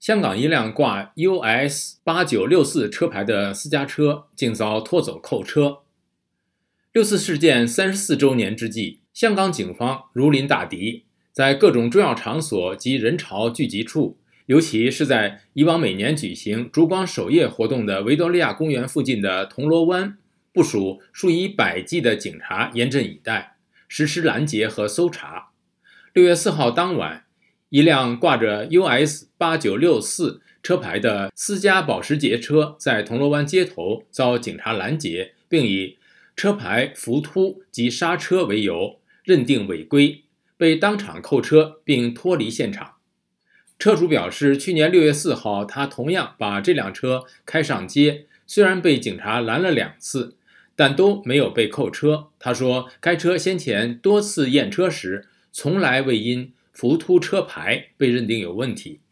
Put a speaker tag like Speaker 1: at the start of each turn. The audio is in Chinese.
Speaker 1: 香港一辆挂 US 八九六四车牌的私家车竟遭拖走扣车。六四事件三十四周年之际，香港警方如临大敌，在各种重要场所及人潮聚集处，尤其是在以往每年举行烛光守夜活动的维多利亚公园附近的铜锣湾，部署数以百计的警察严阵以待，实施拦截和搜查。六月四号当晚。一辆挂着 US 八九六四车牌的私家保时捷车在铜锣湾街头遭警察拦截，并以车牌浮凸及刹车为由认定违规，被当场扣车并脱离现场。车主表示，去年六月四号，他同样把这辆车开上街，虽然被警察拦了两次，但都没有被扣车。他说，该车先前多次验车时，从来未因。浮凸车牌被认定有问题。